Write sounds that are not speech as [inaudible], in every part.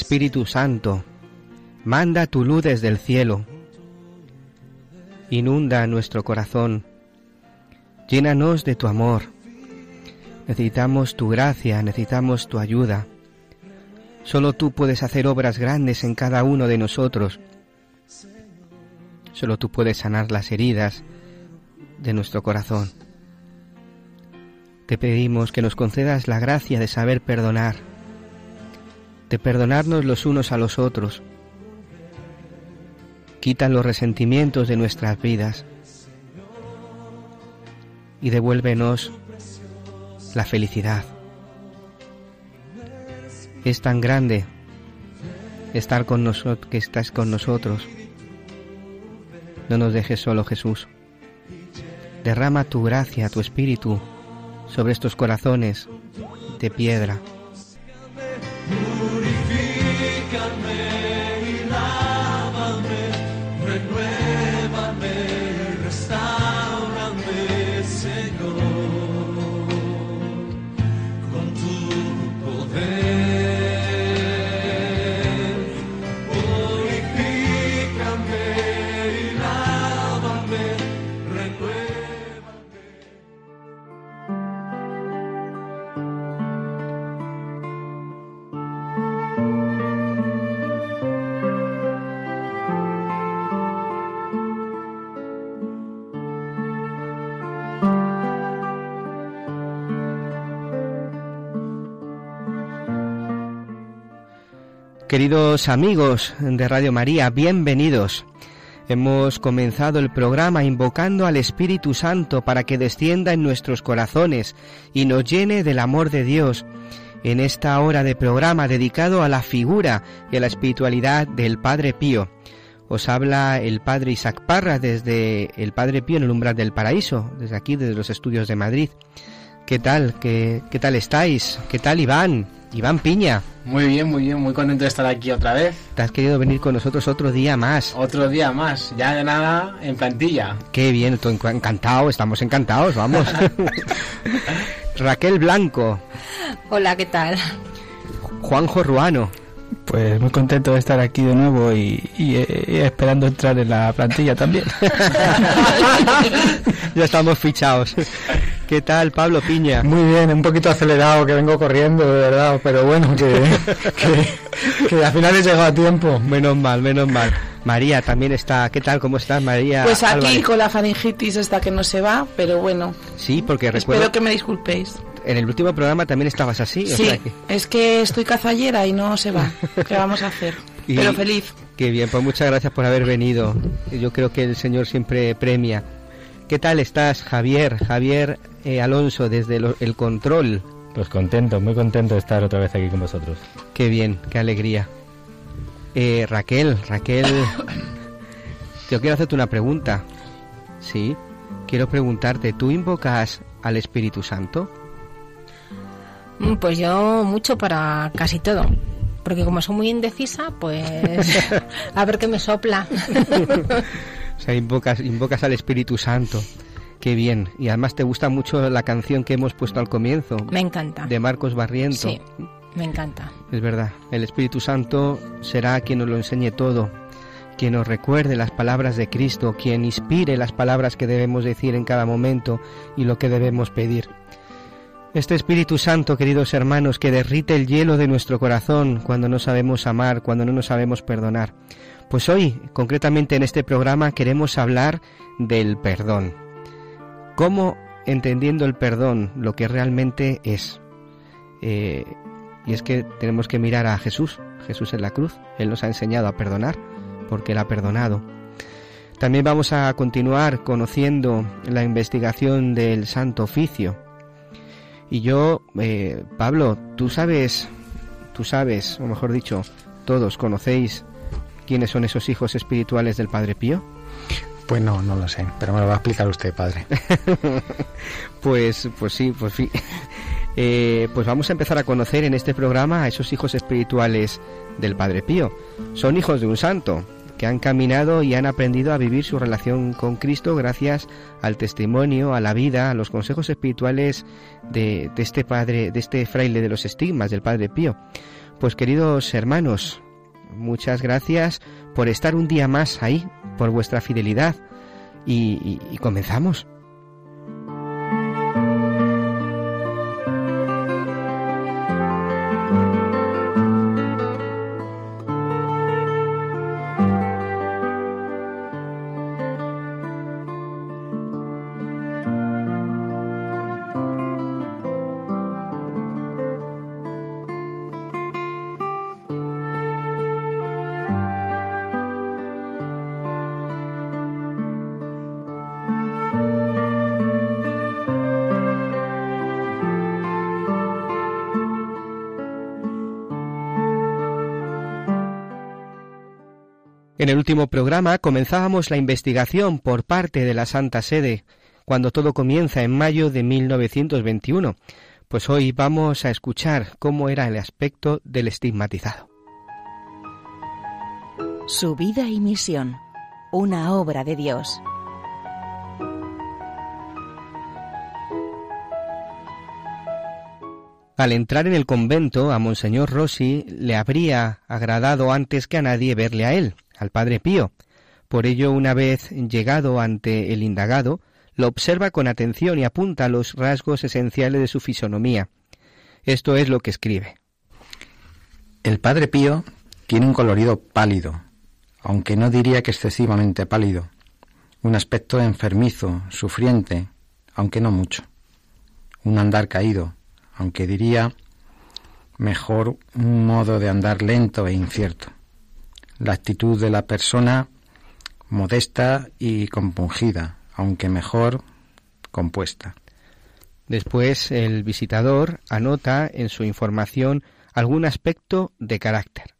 Espíritu Santo, manda tu luz desde el cielo, inunda nuestro corazón, llénanos de tu amor. Necesitamos tu gracia, necesitamos tu ayuda. Solo tú puedes hacer obras grandes en cada uno de nosotros. Solo tú puedes sanar las heridas de nuestro corazón. Te pedimos que nos concedas la gracia de saber perdonar, de perdonarnos los unos a los otros. Quita los resentimientos de nuestras vidas y devuélvenos la felicidad. Es tan grande estar con nosotros, que estás con nosotros. No nos dejes solo, Jesús. Derrama tu gracia, tu espíritu sobre estos corazones de piedra. Queridos amigos de Radio María, bienvenidos. Hemos comenzado el programa invocando al Espíritu Santo para que descienda en nuestros corazones y nos llene del amor de Dios. En esta hora de programa dedicado a la figura y a la espiritualidad del Padre Pío. Os habla el Padre Isaac Parra desde el Padre Pío en el umbral del paraíso, desde aquí, desde los estudios de Madrid. ¿Qué tal? ¿Qué, qué tal estáis? ¿Qué tal Iván? Iván Piña. Muy bien, muy bien, muy contento de estar aquí otra vez. Te has querido venir con nosotros otro día más. Otro día más, ya de nada en plantilla. Qué bien, encantado, estamos encantados, vamos. [laughs] Raquel Blanco, Hola, ¿qué tal? Juanjo Ruano, Pues muy contento de estar aquí de nuevo y, y, eh, y esperando entrar en la plantilla también. [laughs] ya estamos fichados. ¿Qué tal, Pablo Piña? Muy bien, un poquito acelerado, que vengo corriendo, de verdad, pero bueno, que, que, que al final he llegado a tiempo. Menos mal, menos mal. María también está. ¿Qué tal? ¿Cómo estás, María? Pues aquí Álvarez? con la faringitis esta que no se va, pero bueno, Sí, porque recuerdo espero que me disculpéis. en el último programa también estabas así. o Sí, sea que- es que estoy cazallera y no se va. ¿Qué vamos a hacer? Y- Pero feliz. Qué bien, pues muchas gracias por haber venido. Yo creo que el Señor siempre premia. ¿Qué tal estás, Javier? Javier eh, Alonso, desde lo- el control. Pues contento, muy contento de estar otra vez aquí con vosotros. Qué bien, qué alegría. Eh, Raquel, Raquel, [coughs] yo quiero hacerte una pregunta. Sí, quiero preguntarte, ¿tú invocas al Espíritu Santo? Mm, Pues yo mucho para casi todo. Porque como soy muy indecisa, pues [laughs] a ver qué me sopla. [laughs] O sea, invocas, invocas al Espíritu Santo. Qué bien. Y además te gusta mucho la canción que hemos puesto al comienzo, me encanta. de Marcos Barriento. Sí, me encanta. Es verdad, el Espíritu Santo será quien nos lo enseñe todo, quien nos recuerde las palabras de Cristo, quien inspire las palabras que debemos decir en cada momento y lo que debemos pedir. Este Espíritu Santo, queridos hermanos, que derrite el hielo de nuestro corazón cuando no sabemos amar, cuando no nos sabemos perdonar. Pues hoy, concretamente en este programa, queremos hablar del perdón. ¿Cómo, entendiendo el perdón, lo que realmente es? Eh, y es que tenemos que mirar a Jesús, Jesús en la cruz. Él nos ha enseñado a perdonar, porque Él ha perdonado. También vamos a continuar conociendo la investigación del Santo Oficio. Y yo, eh, Pablo, tú sabes, tú sabes, o mejor dicho, todos conocéis quiénes son esos hijos espirituales del Padre Pío. Pues no, no lo sé, pero me lo va a explicar usted, padre. [laughs] Pues, pues sí, pues sí. [laughs] Eh, pues vamos a empezar a conocer en este programa a esos hijos espirituales del Padre Pío. Son hijos de un santo que han caminado y han aprendido a vivir su relación con Cristo gracias al testimonio, a la vida, a los consejos espirituales de, de este padre, de este fraile de los estigmas, del Padre Pío. Pues queridos hermanos, muchas gracias por estar un día más ahí, por vuestra fidelidad y, comenzamos. En el último programa comenzábamos la investigación por parte de la Santa Sede, cuando todo comienza en mayo de 1921. Pues hoy vamos a escuchar cómo era el aspecto del estigmatizado. Su vida y misión, una obra de Dios. Al entrar en el convento, a Monseñor Rossi le habría agradado antes que a nadie verle a él, al Padre Pío. Por ello, una vez llegado ante el indagado, lo observa con atención y apunta los rasgos esenciales de su fisonomía. Esto es lo que escribe. El padre Pío tiene un colorido pálido, aunque no diría que excesivamente pálido. Un aspecto enfermizo, sufriente, aunque no mucho. Un andar caído, aunque diría mejor un modo de andar lento e incierto. La actitud de la persona modesta y compungida, aunque mejor compuesta. Después, el visitador anota en su información algún aspecto de carácter.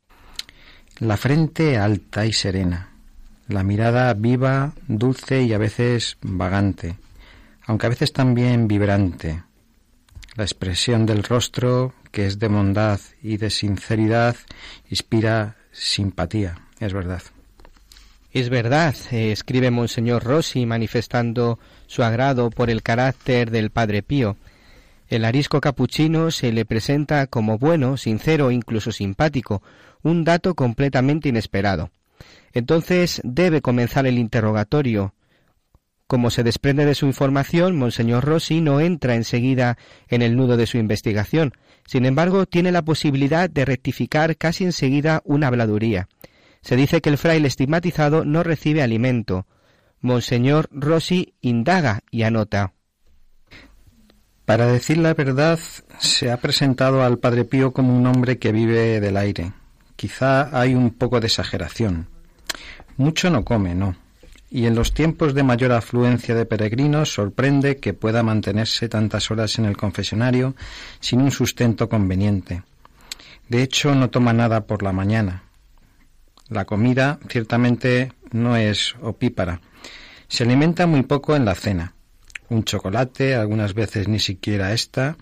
La frente alta y serena, la mirada viva, dulce y a veces vagante, aunque a veces también vibrante. La expresión del rostro, que es de bondad y de sinceridad, inspira simpatía, es verdad. Es verdad, escribe Monseñor Rossi manifestando su agrado por el carácter del Padre Pío. El arisco capuchino se le presenta como bueno, sincero, incluso simpático, un dato completamente inesperado. Entonces debe comenzar el interrogatorio. Como se desprende de su información, Monseñor Rossi no entra enseguida en el nudo de su investigación. Sin embargo, tiene la posibilidad de rectificar casi enseguida una habladuría. Se dice que el fraile estigmatizado no recibe alimento. Monseñor Rossi indaga y anota. Para decir la verdad, se ha presentado al Padre Pío como un hombre que vive del aire. Quizá hay un poco de exageración. Mucho no come, no. Y en los tiempos de mayor afluencia de peregrinos sorprende que pueda mantenerse tantas horas en el confesionario sin un sustento conveniente. De hecho, no toma nada por la mañana. La comida ciertamente no es opípara. Se alimenta muy poco en la cena. Un chocolate, algunas veces ni siquiera esta,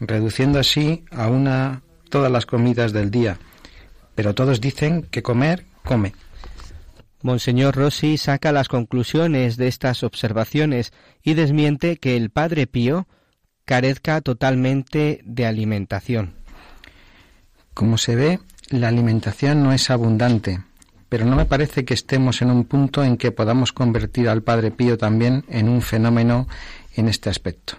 reduciendo así a una todas las comidas del día. Pero todos dicen que comer, come. Monseñor Rossi saca las conclusiones de estas observaciones y desmiente que el Padre Pío carezca totalmente de alimentación. Como se ve, la alimentación no es abundante, pero no me parece que estemos en un punto en que podamos convertir al Padre Pío también en un fenómeno en este aspecto.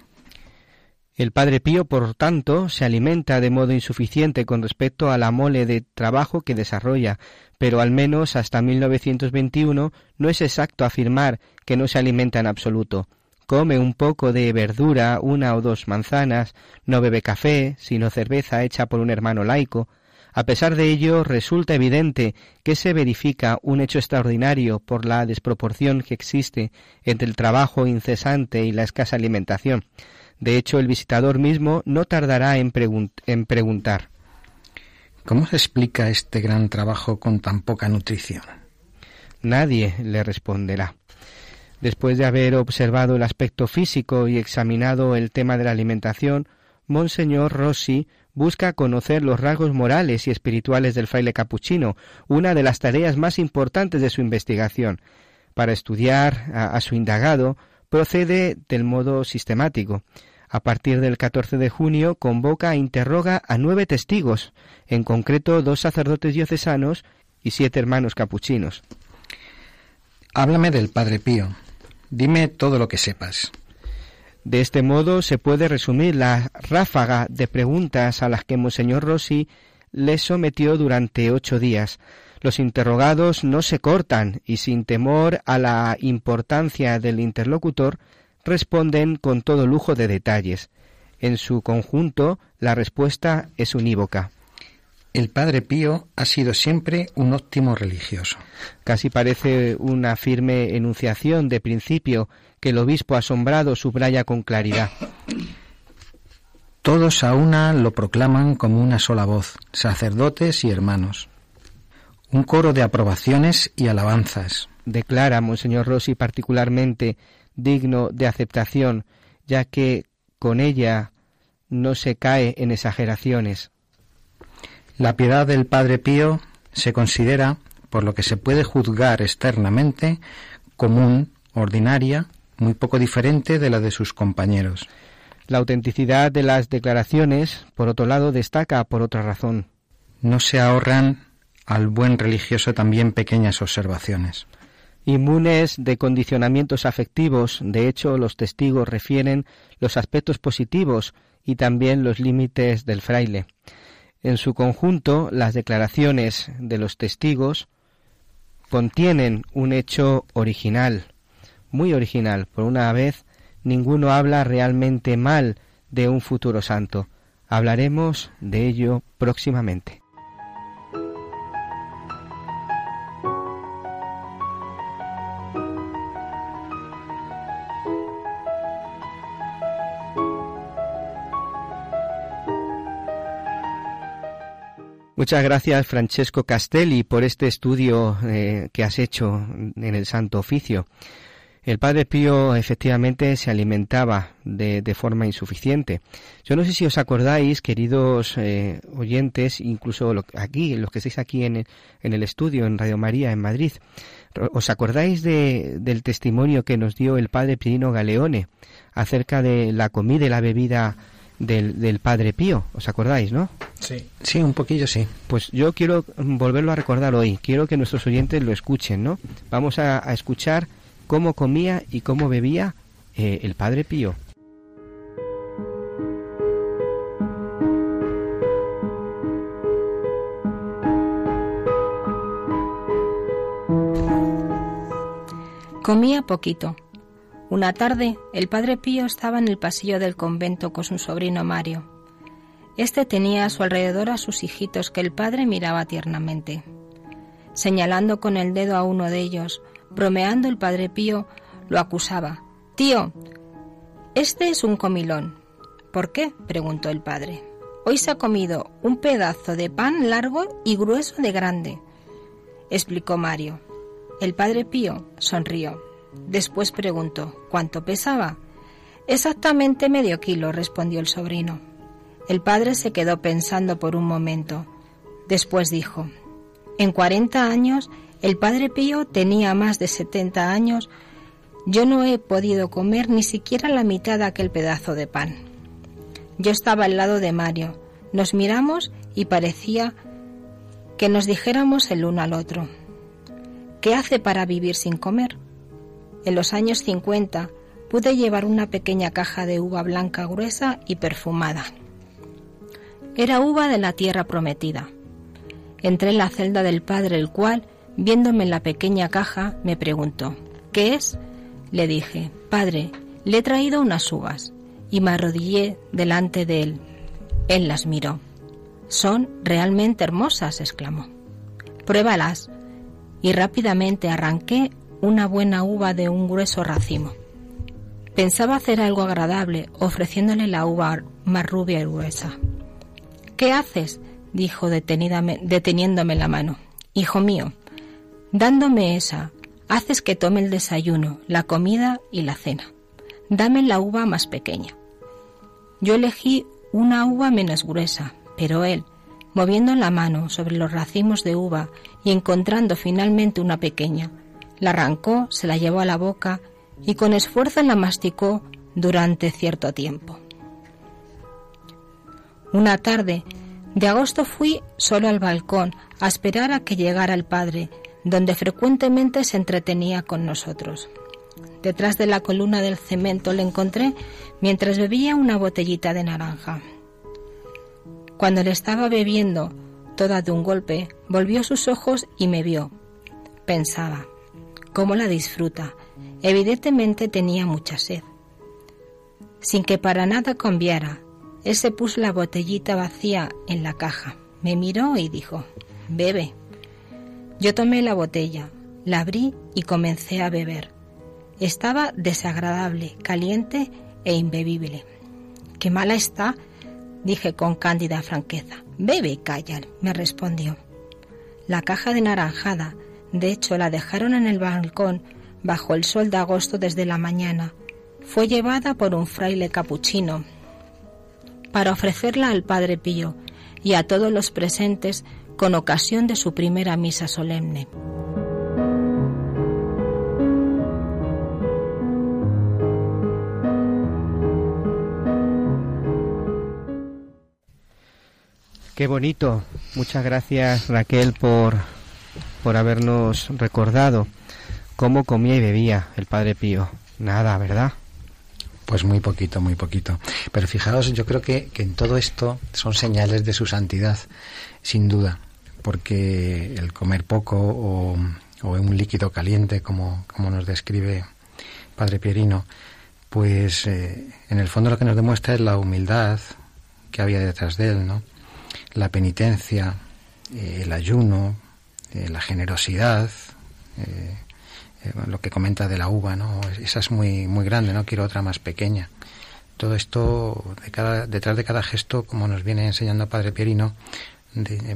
El Padre Pío, por tanto, se alimenta de modo insuficiente con respecto a la mole de trabajo que desarrolla, pero al menos hasta 1921 no es exacto afirmar que no se alimenta en absoluto. Come un poco de verdura, una o dos manzanas, no bebe café, sino cerveza hecha por un hermano laico. A pesar de ello, resulta evidente que se verifica un hecho extraordinario por la desproporción que existe entre el trabajo incesante y la escasa alimentación. De hecho, el visitador mismo no tardará en, pregun en preguntar. ¿Cómo se explica este gran trabajo con tan poca nutrición? Nadie le responderá. Después de haber observado el aspecto físico y examinado el tema de la alimentación, Monseñor Rossi busca conocer los rasgos morales y espirituales del fraile capuchino, una de las tareas más importantes de su investigación. Para estudiar a, a su indagado, procede del modo sistemático. A partir del 14 de junio convoca e interroga a nueve testigos, en concreto dos sacerdotes diocesanos y siete hermanos capuchinos. Háblame del Padre Pío. Dime todo lo que sepas. De este modo se puede resumir la ráfaga de preguntas a las que Monseñor Rossi le sometió durante ocho días. Los interrogados no se cortan y sin temor a la importancia del interlocutor responden con todo lujo de detalles. En su conjunto, la respuesta es unívoca. El Padre Pío ha sido siempre un óptimo religioso. Casi parece una firme enunciación de principio que el obispo asombrado subraya con claridad. Todos a una lo proclaman como una sola voz, sacerdotes y hermanos. Un coro de aprobaciones y alabanzas. Declara Monseñor Rossi particularmente digno de aceptación, ya que con ella no se cae en exageraciones. La piedad del Padre Pío se considera, por lo que se puede juzgar externamente, común, ordinaria, muy poco diferente de la de sus compañeros. La autenticidad de las declaraciones, por otro lado, destaca por otra razón. No se ahorran al buen religioso también pequeñas observaciones. Inmunes de condicionamientos afectivos, de hecho, los testigos refieren los aspectos positivos y también los límites del fraile. En su conjunto, las declaraciones de los testigos contienen un hecho original, muy original. Por una vez, ninguno habla realmente mal de un futuro santo. Hablaremos de ello próximamente. Muchas gracias, Francesco Castelli, por este estudio eh, que has hecho en el Santo Oficio. El Padre Pío efectivamente se alimentaba de, de forma insuficiente. Yo no sé si os acordáis, queridos eh, oyentes, incluso lo, aquí, los que estáis aquí en en el estudio, en Radio María, en Madrid, ¿os acordáis de, del testimonio que nos dio el Padre Pirino Galeone acerca de la comida y la bebida del, del Padre Pío? ¿Os acordáis, no? Sí. Sí, un poquillo sí. Pues yo quiero volverlo a recordar hoy. Quiero que nuestros oyentes lo escuchen, ¿no? Vamos a, a escuchar cómo comía y cómo bebía eh, el Padre Pío. Comía poquito. Una tarde, el padre Pío estaba en el pasillo del convento con su sobrino Mario. Este tenía a su alrededor a sus hijitos que el padre miraba tiernamente. Señalando con el dedo a uno de ellos, bromeando el padre Pío, lo acusaba. Tío, este es un comilón. ¿Por qué? preguntó el padre. Hoy se ha comido un pedazo de pan largo y grueso de grande. explicó Mario. El padre Pío sonrió. Después preguntó, ¿cuánto pesaba? Exactamente medio kilo, respondió el sobrino. El padre se quedó pensando por un momento. Después dijo, en 40 años, el padre Pío tenía más de 70 años, yo no he podido comer ni siquiera la mitad de aquel pedazo de pan. Yo estaba al lado de Mario. Nos miramos y parecía que nos dijéramos el uno al otro. ¿Qué hace para vivir sin comer? En los años 50 pude llevar una pequeña caja de uva blanca gruesa y perfumada. Era uva de la tierra prometida. Entré en la celda del padre, el cual, viéndome en la pequeña caja, me preguntó, ¿qué es? Le dije, Padre, le he traído unas uvas, y me arrodillé delante de él. Él las miró. Son realmente hermosas, exclamó. Pruébalas. Y rápidamente arranqué una buena uva de un grueso racimo. Pensaba hacer algo agradable, ofreciéndole la uva más rubia y gruesa. ¿Qué haces? dijo deteniéndome la mano. Hijo mío, dándome esa, haces que tome el desayuno, la comida y la cena. Dame la uva más pequeña. Yo elegí una uva menos gruesa, pero él, moviendo la mano sobre los racimos de uva y encontrando finalmente una pequeña, la arrancó, se la llevó a la boca y con esfuerzo la masticó durante cierto tiempo. Una tarde de agosto fui solo al balcón a esperar a que llegara el padre, donde frecuentemente se entretenía con nosotros. Detrás de la columna del cemento le encontré mientras bebía una botellita de naranja. Cuando le estaba bebiendo toda de un golpe, volvió sus ojos y me vio. Pensaba, ¿cómo la disfruta? Evidentemente tenía mucha sed. Sin que para nada cambiara, él se puso la botellita vacía en la caja, me miró y dijo, bebe. Yo tomé la botella, la abrí y comencé a beber. Estaba desagradable, caliente e imbebible. Qué mala está, dije con cándida franqueza. Bebe calla, me respondió. La caja de naranjada, de hecho, la dejaron en el balcón bajo el sol de agosto desde la mañana. Fue llevada por un fraile capuchino para ofrecerla al Padre Pío y a todos los presentes con ocasión de su primera misa solemne. Qué bonito. Muchas gracias Raquel por, por habernos recordado cómo comía y bebía el Padre Pío. Nada, ¿verdad? Pues muy poquito, muy poquito. Pero fijaos, yo creo que, que en todo esto son señales de su santidad, sin duda, porque el comer poco o, o un líquido caliente, como, como nos describe Padre Pierino, pues eh, en el fondo lo que nos demuestra es la humildad que había detrás de él, ¿no? la penitencia, eh, el ayuno, eh, la generosidad, eh, lo que comenta de la uva, ¿no? Esa es muy, muy grande, ¿no? Quiero otra más pequeña. Todo esto, de cada, detrás de cada gesto, como nos viene enseñando Padre Pierino,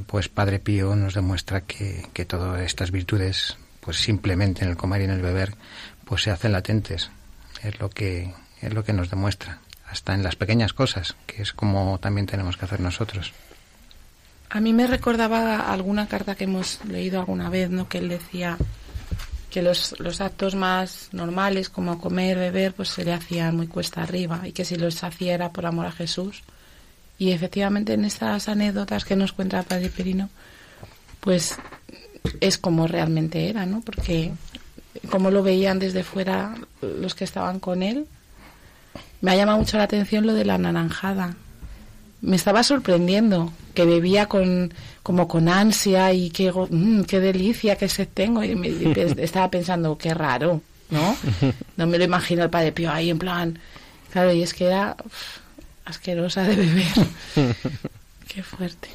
pues Padre Pío nos demuestra que, que todas estas virtudes, pues simplemente en el comer y en el beber, pues se hacen latentes. Es lo que, es lo que nos demuestra. Hasta en las pequeñas cosas, que es como también tenemos que hacer nosotros. A mí me recordaba alguna carta que hemos leído alguna vez, ¿no? Que él decía que los, los actos más normales, como comer, beber, pues se le hacían muy cuesta arriba y que si los hacía era por amor a Jesús. Y efectivamente en estas anécdotas que nos cuenta Padre Perino, pues es como realmente era, ¿no? Porque como lo veían desde fuera los que estaban con él, me ha llamado mucho la atención lo de la naranjada, me estaba sorprendiendo que bebía con como con ansia y qué, mm, qué delicia que se tengo. Y, me, y [laughs] estaba pensando qué raro no no me lo imagino el padre Pío ahí en plan claro y es que era uf, asquerosa de beber. [laughs] Qué fuerte.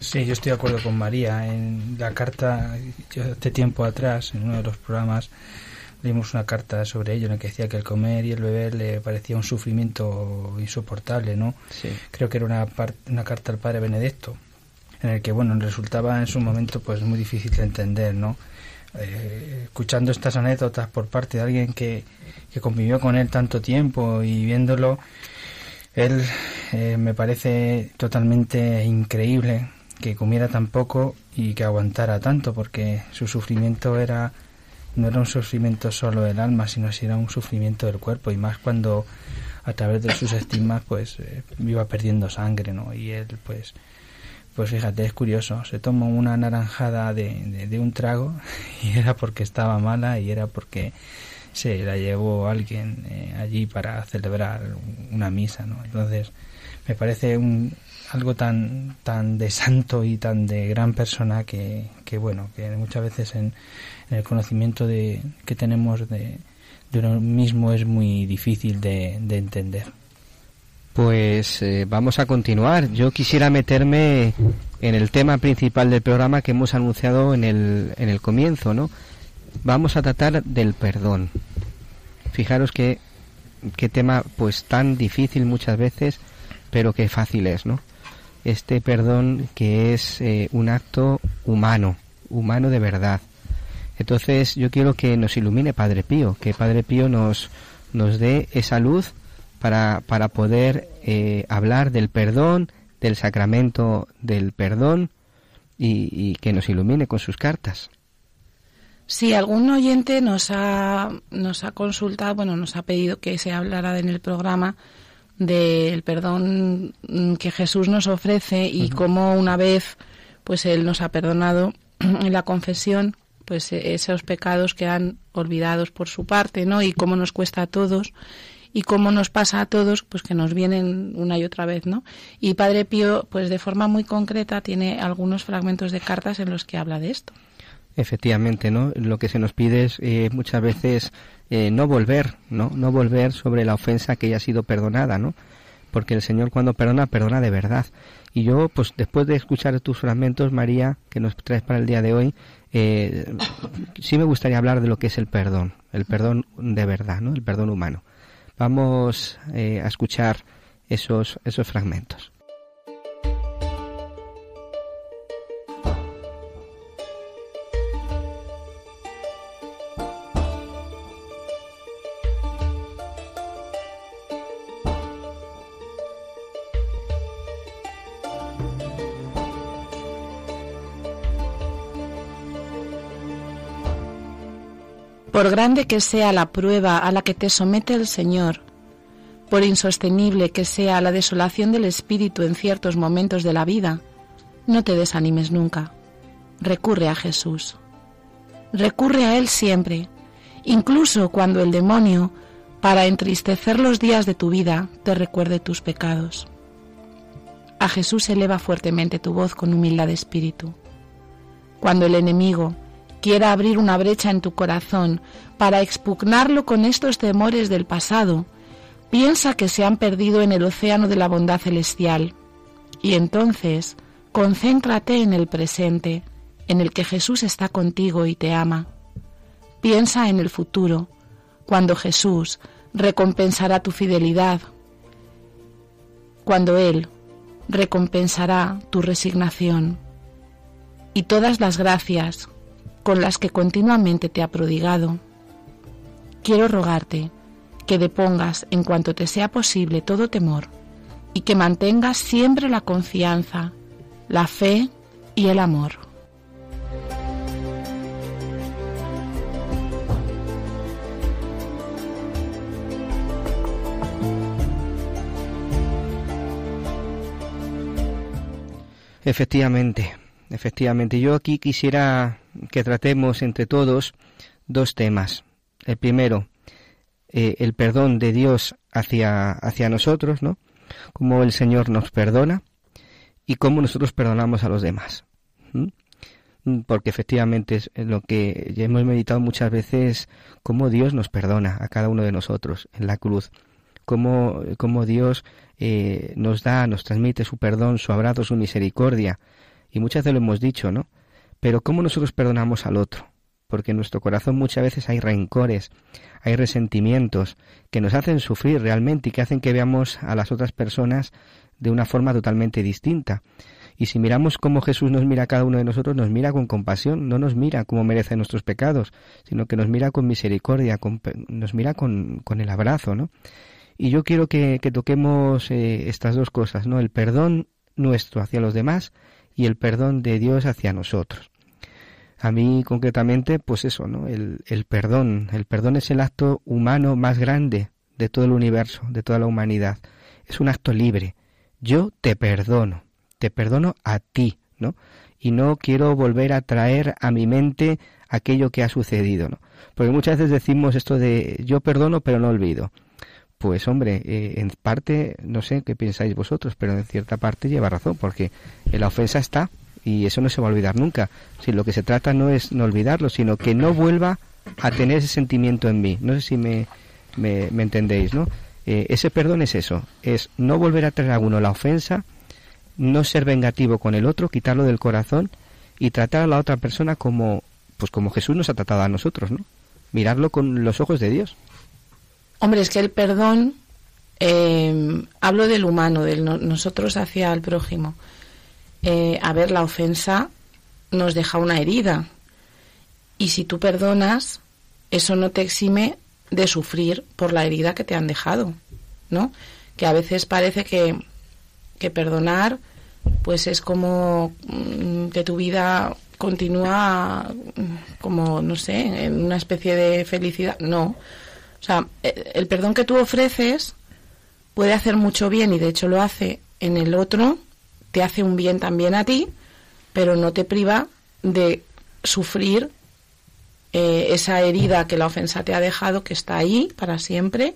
Sí, yo estoy de acuerdo con María. En la carta, yo hace tiempo atrás, en uno de los programas, leímos una carta sobre ello en la que decía que el comer y el beber le parecía un sufrimiento insoportable, ¿no? Sí. Creo que era una, una carta al padre Benedicto. en el que bueno resultaba en su momento pues muy difícil de entender, ¿no? Eh, escuchando estas anécdotas por parte de alguien que, que convivió con él tanto tiempo y viéndolo, él eh, me parece totalmente increíble que comiera tan poco y que aguantara tanto, porque su sufrimiento era no era un sufrimiento solo del alma, sino si era un sufrimiento del cuerpo y más cuando a través de sus estigmas pues eh, iba perdiendo sangre, ¿no? Y él pues pues fíjate, es curioso, se tomó una naranjada de, de, un trago [laughs] y era porque estaba mala y era porque se la llevó alguien eh, allí para celebrar una misa, ¿no? Entonces, me parece un, algo tan tan de santo y tan de gran persona que, que bueno, que muchas veces en, en el conocimiento de, que tenemos de, uno mismo es muy difícil de, de entender. Pues eh, vamos a continuar. Yo quisiera meterme en el tema principal del programa que hemos anunciado en el, en el comienzo, ¿no? Vamos a tratar del perdón. Fijaros que qué tema pues tan difícil muchas veces, pero que fácil es, ¿no? Este perdón que es eh, un acto humano, humano de verdad. Entonces yo quiero que nos ilumine Padre Pío, que Padre Pío nos, nos dé esa luz para, para poder eh, hablar del perdón, del sacramento del perdón y, y, que nos ilumine con sus cartas. Sí, algún oyente nos ha, nos ha consultado, bueno, nos ha pedido que se hablara en el programa del perdón que Jesús nos ofrece y uh -huh. cómo una vez pues Él nos ha perdonado [clears throat] en la confesión, pues esos pecados quedan olvidados por su parte, ¿no? Y cómo nos cuesta a todos y cómo nos pasa a todos, pues que nos vienen una y otra vez, ¿no? Y Padre Pío, pues de forma muy concreta, tiene algunos fragmentos de cartas en los que habla de esto. Efectivamente, ¿no? Lo que se nos pide es eh, muchas veces eh, no volver, ¿no? No volver sobre la ofensa que ya ha sido perdonada, ¿no? Porque el Señor cuando perdona, perdona de verdad. Y yo, pues después de escuchar tus fragmentos, María, que nos traes para el día de hoy, eh, sí me gustaría hablar de lo que es el perdón, el perdón de verdad, ¿no? El perdón humano. Vamos eh, a escuchar esos, esos fragmentos. Por grande que sea la prueba a la que te somete el Señor, por insostenible que sea la desolación del espíritu en ciertos momentos de la vida, no te desanimes nunca. Recurre a Jesús. Recurre a Él siempre, incluso cuando el demonio, para entristecer los días de tu vida, te recuerde tus pecados. A Jesús eleva fuertemente tu voz con humildad de espíritu. Cuando el enemigo, quiera abrir una brecha en tu corazón para expugnarlo con estos temores del pasado, piensa que se han perdido en el océano de la bondad celestial. Y entonces, concéntrate en el presente, en el que Jesús está contigo y te ama. Piensa en el futuro, cuando Jesús recompensará tu fidelidad, cuando Él recompensará tu resignación y todas las gracias con las que continuamente te ha prodigado. Quiero rogarte que depongas en cuanto te sea posible todo temor y que mantengas siempre la confianza, la fe y el amor. Efectivamente, efectivamente. Yo aquí quisiera que tratemos entre todos dos temas. El primero, eh, el perdón de Dios hacia, hacia nosotros, ¿no? Cómo el Señor nos perdona y cómo nosotros perdonamos a los demás. Porque efectivamente es lo que ya hemos meditado muchas veces, cómo Dios nos perdona a cada uno de nosotros en la cruz. Cómo, cómo Dios eh, nos da, nos transmite su perdón, su abrazo, su misericordia. Y muchas veces lo hemos dicho, ¿no? Pero ¿cómo nosotros perdonamos al otro? Porque en nuestro corazón muchas veces hay rencores, hay resentimientos que nos hacen sufrir realmente y que hacen que veamos a las otras personas de una forma totalmente distinta. Y si miramos cómo Jesús nos mira a cada uno de nosotros, nos mira con compasión, no nos mira como merece nuestros pecados, sino que nos mira con misericordia, nos mira con, con, el abrazo, ¿no? Y yo quiero que, que toquemos eh, estas dos cosas, ¿no? El perdón nuestro hacia los demás y el perdón de Dios hacia nosotros. A mí concretamente, pues eso, ¿no? El, el perdón. El perdón es el acto humano más grande de todo el universo, de toda la humanidad. Es un acto libre. Yo te perdono te perdono a ti, ¿no? Y no quiero volver a traer a mi mente aquello que ha sucedido, ¿no? Porque muchas veces decimos esto de yo perdono pero no olvido. Pues hombre, eh, en parte, no sé qué pensáis vosotros, pero en cierta parte lleva razón, porque la ofensa está y eso no se va a olvidar nunca. Si lo que se trata no es no olvidarlo, sino que no vuelva a tener ese sentimiento en mí. No sé si me, me, entendéis, ¿no? Eh, ese perdón es eso, es no volver a traer a uno la ofensa, no ser vengativo con el otro, quitarlo del corazón y tratar a la otra persona como pues como Jesús nos ha tratado a nosotros, ¿no? Mirarlo con los ojos de Dios. Hombre, es que el perdón, eh, hablo del humano, de nosotros hacia el prójimo. Eh, a ver, la ofensa nos deja una herida. Y si tú perdonas, eso no te exime de sufrir por la herida que te han dejado, ¿no? Que a veces parece que, que perdonar pues es como mm, que tu vida continúa como, no sé, en una especie de felicidad. No. O sea, e, el perdón que tú ofreces puede hacer mucho bien y de hecho lo hace en el otro, te hace un bien también a ti, pero no te priva de sufrir eh, esa herida que la ofensa te ha dejado, que está ahí para siempre.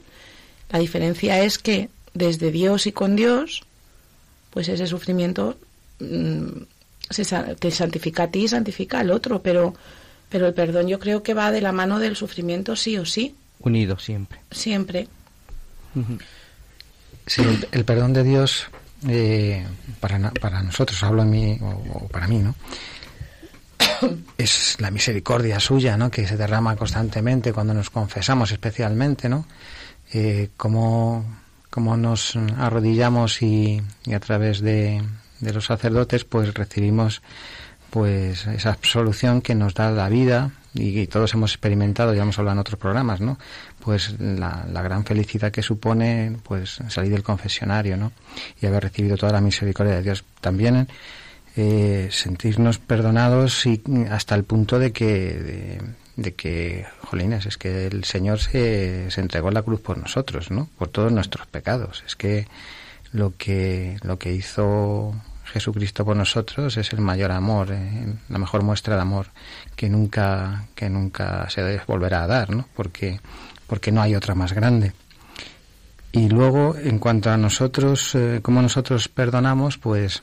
La diferencia es que desde Dios y con Dios pues ese sufrimiento mm, se, te santifica a ti y santifica al otro, pero, pero el perdón yo creo que va de la mano del sufrimiento sí o sí. Unido siempre. Siempre. Sí, el, perdón de Dios eh, para, para nosotros, hablo en mí o, para mí, ¿no? [coughs] es la misericordia suya, ¿no? Que se derrama constantemente cuando nos confesamos, especialmente, ¿no? Eh, como como nos arrodillamos y, a través de, los sacerdotes pues recibimos pues esa absolución que nos da la vida y, todos hemos experimentado, ya hemos hablado en otros programas, ¿no? Pues la, gran felicidad que supone pues salir del confesionario, ¿no? Y haber recibido toda la misericordia de Dios. También eh, sentirnos perdonados y hasta el punto de que de que, jolines, es que el Señor se, se entregó la cruz por nosotros, ¿no? Por todos nuestros pecados. Es que lo que, lo que hizo Jesucristo por nosotros es el mayor amor, eh, la mejor muestra de amor que nunca, que nunca se volverá a dar, ¿no? Porque, porque no hay otra más grande. Y luego, en cuanto a nosotros, eh, como nosotros perdonamos, pues,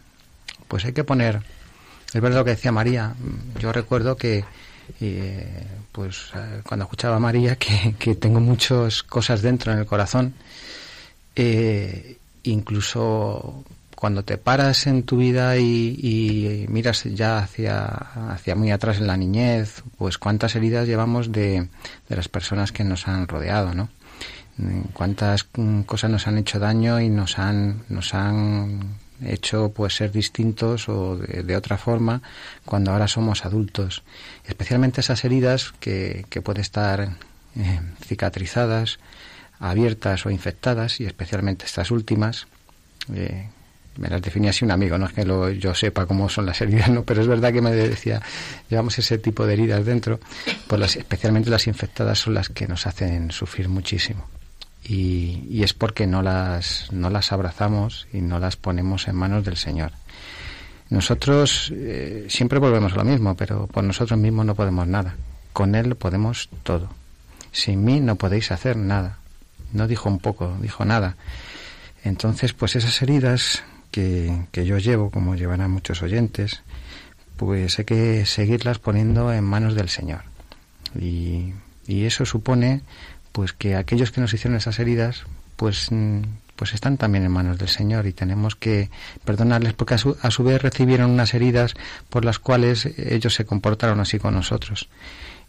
pues hay que poner, es verdad lo que decía María, yo recuerdo que, eh, pues eh, cuando escuchaba a María que, tengo muchas cosas dentro en el corazón, eh, incluso cuando te paras en tu vida y, miras ya hacia, hacia muy atrás en la niñez, pues cuántas heridas llevamos de, de las personas que nos han rodeado, ¿no? Cuántas cosas nos han hecho daño y nos han, nos han hecho pues ser distintos o de, otra forma cuando ahora somos adultos. Especialmente esas heridas que, que pueden estar eh, cicatrizadas, abiertas o infectadas y especialmente estas últimas. Eh, me las definía así un amigo, no es que lo, yo sepa cómo son las heridas, no, pero es verdad que me decía, llevamos ese tipo de heridas dentro, pues las, especialmente las infectadas son las que nos hacen sufrir muchísimo y, es porque no las, no las abrazamos y no las ponemos en manos del Señor. Nosotros eh, siempre volvemos a lo mismo, pero por nosotros mismos no podemos nada. Con Él podemos todo. Sin mí no podéis hacer nada. No dijo un poco, dijo nada. Entonces, pues esas heridas que, yo llevo, como llevarán muchos oyentes, pues hay que seguirlas poniendo en manos del Señor. Y, eso supone pues que aquellos que nos hicieron esas heridas, pues, pues están también en manos del Señor y tenemos que perdonarles porque a su, a su vez recibieron unas heridas por las cuales ellos se comportaron así con nosotros.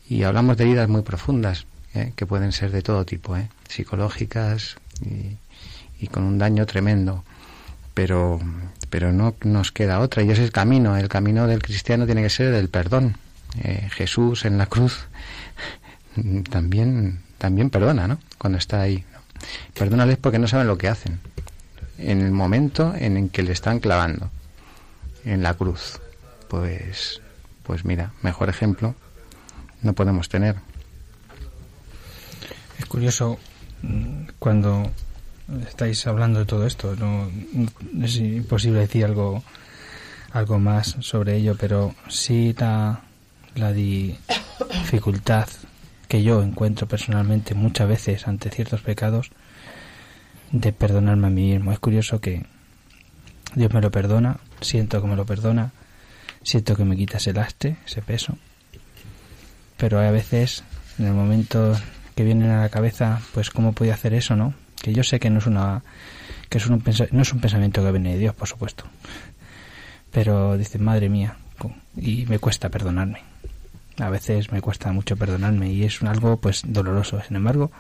Y hablamos de heridas muy profundas, ¿eh? que pueden ser de todo tipo, ¿eh? psicológicas y, y con un daño tremendo. Pero, pero no nos queda otra y ese es el camino. El camino del cristiano tiene que ser el perdón. Eh, Jesús en la cruz [laughs] también también perdona, ¿no? Cuando está ahí. ¿no? Perdónales porque no saben lo que hacen. En el momento en el que le están clavando en la cruz, pues pues mira, mejor ejemplo no podemos tener. Es curioso mm, cuando estáis hablando de todo esto, no, es imposible decir algo algo más sobre ello, pero sí la, la di- dificultad que yo encuentro personalmente muchas veces ante ciertos pecados de perdonarme a mí mismo. Es curioso que Dios me lo perdona, siento que me lo perdona, siento que me quita ese lastre, ese peso, pero hay a veces en el momento que vienen a la cabeza, pues cómo podía hacer eso, ¿no? Que yo sé que no es una que es un no es un pensamiento que viene de Dios, por supuesto. Pero dice, madre mía, y me cuesta perdonarme. A veces me cuesta mucho perdonarme y es algo pues doloroso. Sin embargo,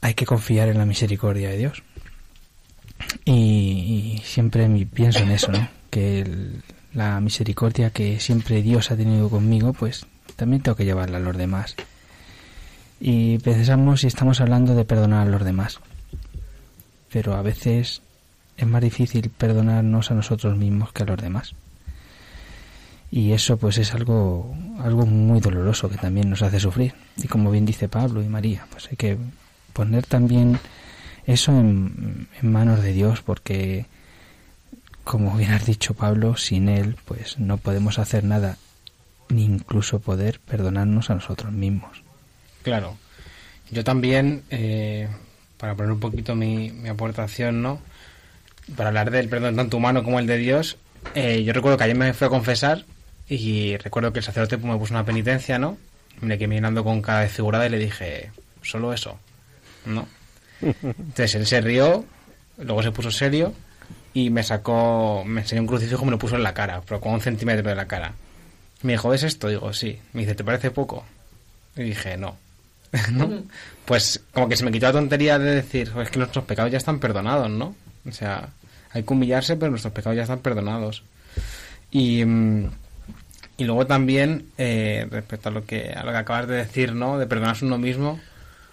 hay que confiar en la misericordia de Dios. Y, y siempre pienso en eso, ¿no? Que la misericordia que siempre Dios ha tenido conmigo, pues también tengo que llevarla a los demás. Y pensamos si estamos hablando de perdonar a los demás. Pero a veces es más difícil perdonarnos a nosotros mismos que a los demás. Y eso pues es algo, algo muy doloroso que también nos hace sufrir. Y como bien dice Pablo y María, pues hay que poner también eso en, manos de Dios porque como bien has dicho Pablo, sin Él pues no podemos hacer nada, ni incluso poder perdonarnos a nosotros mismos. Claro. Yo también, eh, para poner un poquito mi, mi aportación, ¿no? Para hablar del perdón tanto humano como el de Dios, eh, yo recuerdo que ayer me fui a confesar y recuerdo que el sacerdote pues, me puso una penitencia, ¿no? Me quedé mirando con cara desfigurada y le dije, solo eso, ¿no? Entonces él se rió, luego se puso serio y me sacó, me enseñó un crucifijo y me lo puso en la cara, pero con un centímetro de la cara. Me dijo, ¿es esto? Digo, sí. Me dice, ¿te parece poco? Y dije, no. [laughs] Pues como que se me quitó la tontería de decir, "Jo, es que nuestros pecados ya están perdonados, ¿no? O sea, hay que humillarse, pero nuestros pecados ya están perdonados. Y, mm, y luego también, eh, respecto a lo, que, a lo que acabas de decir, ¿no? De perdonarse uno mismo,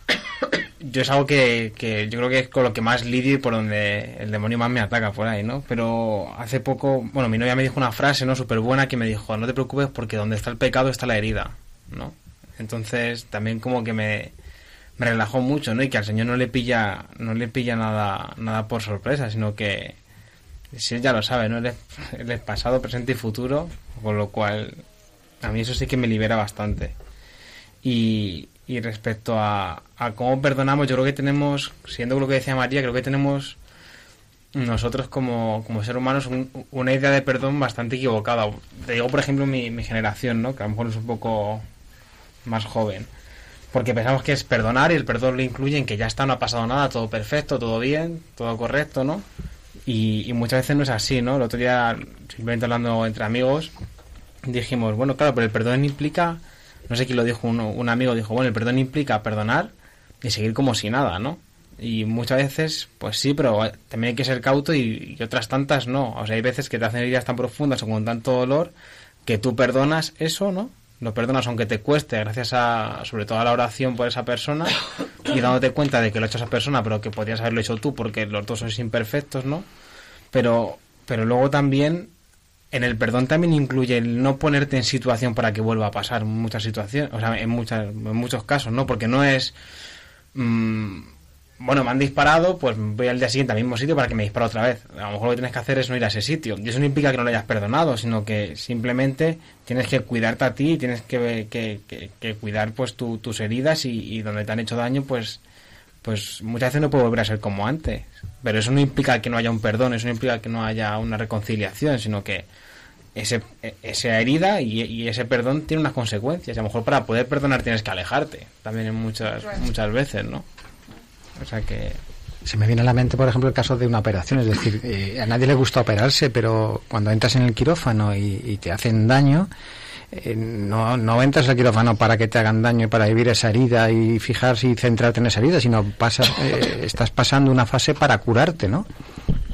[coughs] yo es algo que, que yo creo que es con lo que más lidio y por donde el demonio más me ataca por ahí, ¿no? Pero hace poco, bueno, mi novia me dijo una frase, ¿no? Súper buena que me dijo, no te preocupes porque donde está el pecado está la herida, ¿no? Entonces también como que me, me relajó mucho, ¿no? Y que al Señor no le pilla, no le pilla nada, nada por sorpresa, sino que si él ya lo sabe, ¿no? Él es, pasado, presente y futuro, con lo cual a mí eso sí que me libera bastante. Y, y respecto a, a cómo perdonamos, yo creo que tenemos, siendo lo que decía María, creo que tenemos nosotros como, como seres humanos un- una idea de perdón bastante equivocada. Te digo, por ejemplo, mi generación, ¿no? Que a lo mejor es un poco más joven. Porque pensamos que es perdonar y el perdón lo incluye en que ya está, no ha pasado nada, todo perfecto, todo bien, todo correcto, ¿no? Y, muchas veces no es así, ¿no? El otro día, simplemente hablando entre amigos, dijimos, bueno, claro, pero el perdón implica, no sé quién lo dijo, uno- un amigo dijo, bueno, el perdón implica perdonar y seguir como si nada, ¿no? Y muchas veces, pues sí, pero también hay que ser cauto y, y otras tantas no. O sea, hay veces que te hacen heridas tan profundas o con tanto dolor que tú perdonas eso, ¿no? Lo perdonas aunque te cueste, gracias a, sobre todo a la oración por esa persona y dándote cuenta de que lo ha hecho esa persona, pero que podrías haberlo hecho tú porque los dos sois imperfectos, ¿no? Pero, pero luego también en el perdón también incluye el no ponerte en situación para que vuelva a pasar muchas situaciones, o sea, en, muchas, en muchos casos, ¿no? Porque no es, mm, bueno, me han disparado, pues voy al día siguiente al mismo sitio para que me dispare otra vez. A lo mejor lo que tienes que hacer es no ir a ese sitio. Y eso no implica que no lo hayas perdonado, sino que simplemente tienes que cuidarte a ti, tienes que, que, que- que cuidar pues tu- tus heridas y, y donde te han hecho daño, pues pues muchas veces no puede volver a ser como antes. Pero eso no implica que no haya un perdón, eso no implica que no haya una reconciliación, sino que ese, e- esa herida y, y ese perdón tiene unas consecuencias. A lo mejor para poder perdonar tienes que alejarte, también en muchas, muchas veces, ¿no? O sea que... Se me viene a la mente, por ejemplo, el caso de una operación. Es decir, eh, a nadie le gusta operarse, pero cuando entras en el quirófano y, te hacen daño, eh, no, no entras al quirófano para que te hagan daño y para vivir esa herida y fijarse y centrarte en esa herida, sino pasas, eh, estás pasando una fase para curarte, ¿no?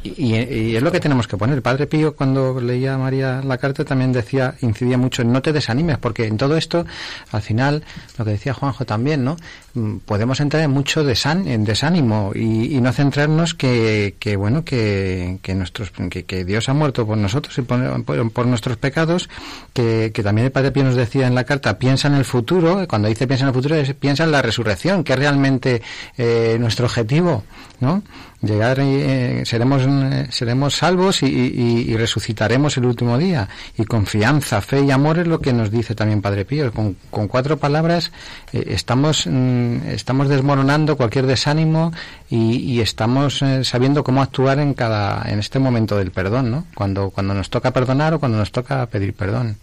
Y, y es lo que tenemos que poner. El Padre Pío, cuando leía a María la carta, también decía, incidía mucho en no te desanimes, porque en todo esto, al final, lo que decía Juanjo también, ¿no? Mm, Podemos entrar en mucho en desánimo y, y no centrarnos que, que bueno, que, que nuestros, que, Dios ha muerto por nosotros y por, nuestros pecados, que, también el Padre Pío nos decía en la carta, piensa en el futuro, cuando dice piensa en el futuro, piensa en la resurrección, que es realmente eh, nuestro objetivo, ¿no? Llegar eh, seremos eh, seremos salvos y, y- y resucitaremos el último día. Y confianza fe y amor es lo que nos dice también Padre Pío. Con, con cuatro palabras eh, estamos mm, estamos desmoronando cualquier desánimo y, y estamos eh, sabiendo cómo actuar en cada en este momento del perdón no cuando cuando nos toca perdonar o cuando nos toca pedir perdón.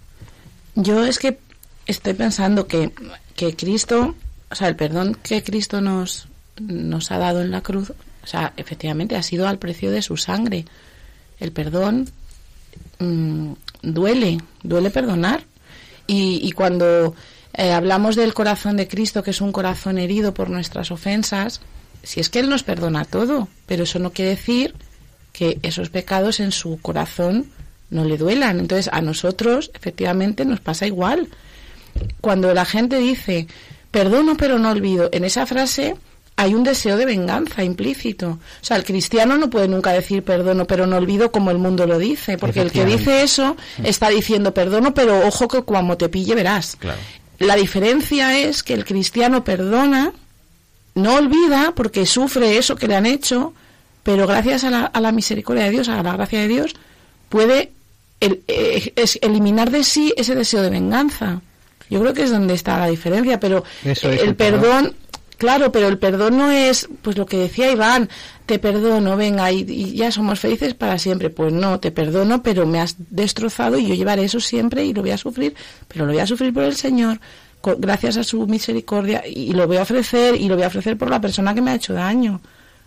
Yo es que estoy pensando que, que Cristo, o sea, el perdón que Cristo nos, nos ha dado en la cruz, o sea, efectivamente ha sido al precio de su sangre. El perdón mm, duele, duele perdonar. Y, cuando eh, hablamos del corazón de Cristo, que es un corazón herido por nuestras ofensas, si es que Él nos perdona todo, pero eso no quiere decir que esos pecados en su corazón no le duelan. Entonces, a nosotros, efectivamente, nos pasa igual. Cuando la gente dice, perdono pero no olvido, en esa frase hay un deseo de venganza implícito. O sea, el cristiano no puede nunca decir perdono pero no olvido como el mundo lo dice, porque el que dice eso está diciendo perdono, pero ojo que cuando te pille verás. claro La diferencia es que el cristiano perdona, no olvida porque sufre eso que le han hecho, pero gracias a la, a la misericordia de Dios, a la gracia de Dios, puede el- eh, es eliminar de sí ese deseo de venganza. Yo creo que es donde está la diferencia, pero Eso es el el perdón. perdón, claro, pero el perdón no es, pues lo que decía Iván, te perdono, venga, y, y ya somos felices para siempre. Pues no, te perdono, pero me has destrozado y yo llevaré eso siempre y lo voy a sufrir, pero lo voy a sufrir por el Señor, gracias a su misericordia, y lo voy a ofrecer, y lo voy a ofrecer por la persona que me ha hecho daño.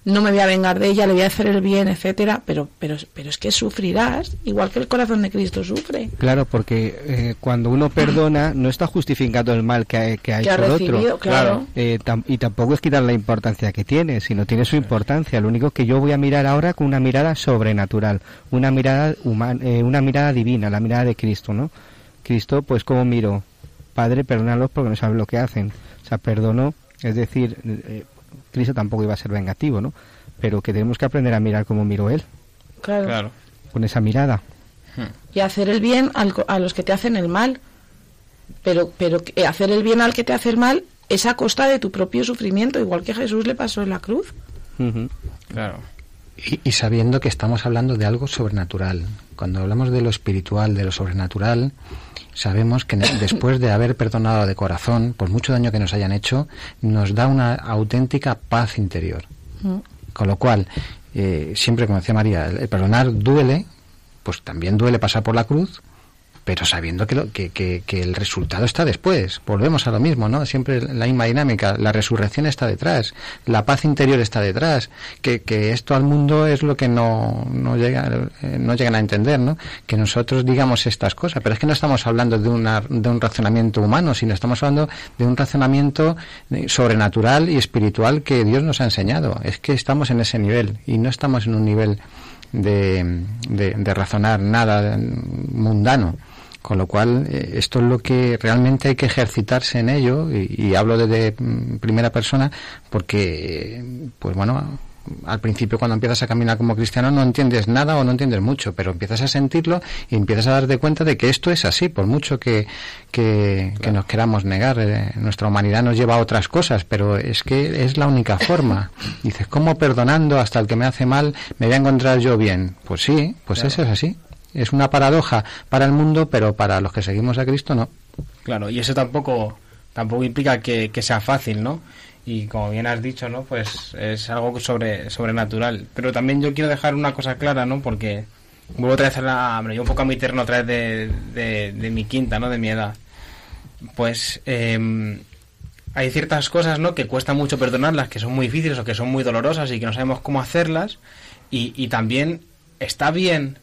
No me voy a vengar de ella, le voy a hacer el bien, etcétera, pero, pero, pero es que sufrirás, igual que el corazón de Cristo sufre. Claro, porque eh, cuando uno perdona no está justificando el mal que ha, que ha Que ha hecho el otro. recibido, claro. Eh, tam- y tampoco es quitar la importancia que tiene, sino tiene su importancia. Lo único que yo voy a mirar ahora con una mirada sobrenatural, una mirada humana, una mirada divina, la mirada de Cristo, ¿no? Cristo, pues como miro, Padre, perdónalos porque no saben lo que hacen. O sea, perdono, es decir, eh, Cristo tampoco iba a ser vengativo, ¿no? Pero que tenemos que aprender a mirar como miró él, Claro. Claro. con esa mirada. y hacer el bien al co- a los que te hacen el mal. Pero, pero que- hacer el bien al que te hace el mal es a costa de tu propio sufrimiento, igual que Jesús le pasó en la cruz. Claro. Y, y sabiendo que estamos hablando de algo sobrenatural. Cuando hablamos de lo espiritual, de lo sobrenatural, sabemos que [laughs] después de haber perdonado de corazón, por mucho daño que nos hayan hecho, nos da una auténtica paz interior. Con lo cual, eh, siempre como decía María, el, el perdonar duele, pues también duele pasar por la cruz, pero sabiendo que, lo- que, que- que el resultado está después. Volvemos a lo mismo, ¿no? Siempre la misma dinámica. La resurrección está detrás, la paz interior está detrás, que, esto al mundo es lo que no, no, llega, eh, no llegan a entender, ¿no? Que nosotros digamos estas cosas, pero es que no estamos hablando de, una, de un razonamiento humano, sino estamos hablando de un razonamiento eh, sobrenatural y espiritual que Dios nos ha enseñado. Es que estamos en ese nivel y no estamos en un nivel de, de, de razonar nada mundano. Con lo cual, eh, esto es lo que realmente hay que ejercitarse en ello, y, y hablo desde mm, primera persona, porque, pues bueno, al principio cuando empiezas a caminar como cristiano no entiendes nada o no entiendes mucho, pero empiezas a sentirlo y empiezas a darte cuenta de que esto es así, por mucho que, que, que nos queramos negar. eh, nuestra humanidad nos lleva a otras cosas, pero es que es la única forma. [laughs] Dices, ¿cómo perdonando hasta el que me hace mal me voy a encontrar yo bien? Pues sí, pues eso es así. Es una paradoja para el mundo, pero para los que seguimos a Cristo no. Claro, y eso tampoco tampoco implica que, sea fácil, ¿no? Y como bien has dicho, ¿no? Pues es algo sobre, sobrenatural. Pero también yo quiero dejar una cosa clara, ¿no? Porque vuelvo otra vez a la... Me llevo un poco a mi terreno otra vez de, de, mi quinta, ¿no? De mi edad. Pues eh, hay ciertas cosas, ¿no? Que cuesta mucho perdonarlas, que son muy difíciles o que son muy dolorosas y que no sabemos cómo hacerlas. Y también está bien